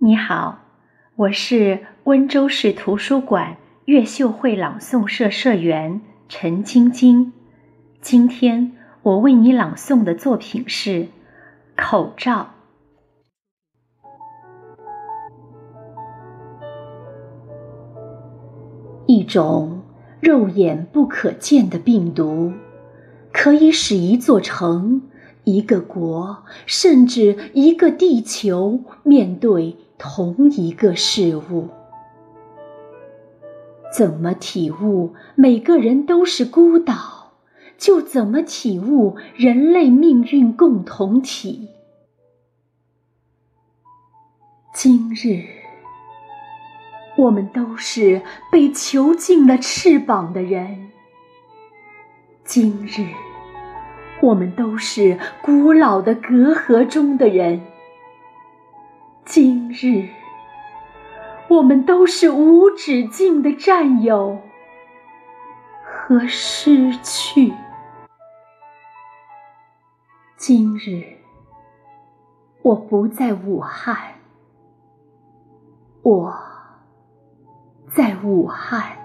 你好，我是温州市图书馆越秀会朗诵社社员陈晶晶。今天我为你朗诵的作品是《口罩》。一种肉眼不可见的病毒，可以使一座城、一个国，甚至一个地球面对。同一个事物，怎么体悟每个人都是孤岛，就怎么体悟人类命运共同体。今日，我们都是被囚禁了翅膀的人；今日，我们都是古老的隔阂中的人。今日，我们都是无止境的占有和失去。今日，我不在武汉，我在武汉。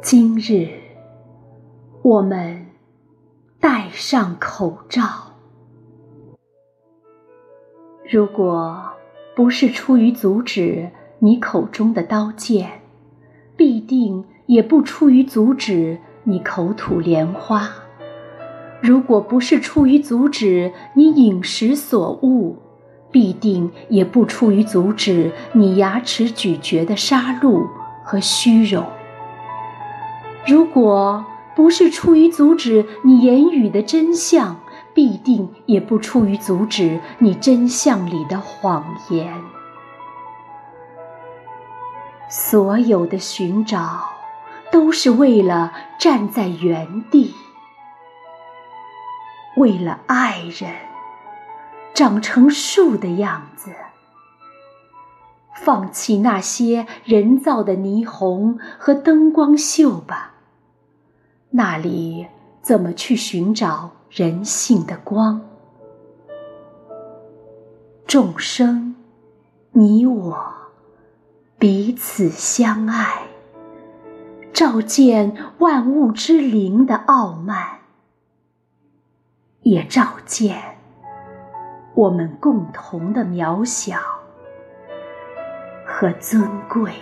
今日，我们戴上口罩。如果不是出于阻止你口中的刀剑，必定也不出于阻止你口吐莲花；如果不是出于阻止你饮食所悟，必定也不出于阻止你牙齿咀嚼的杀戮和虚荣；如果不是出于阻止你言语的真相，必定也不出于阻止你真相里的谎言。所有的寻找，都是为了站在原地，为了爱人长成树的样子。放弃那些人造的霓虹和灯光秀吧，那里怎么去寻找？人性的光，众生，你我彼此相爱，照见万物之灵的傲慢，也照见我们共同的渺小和尊贵。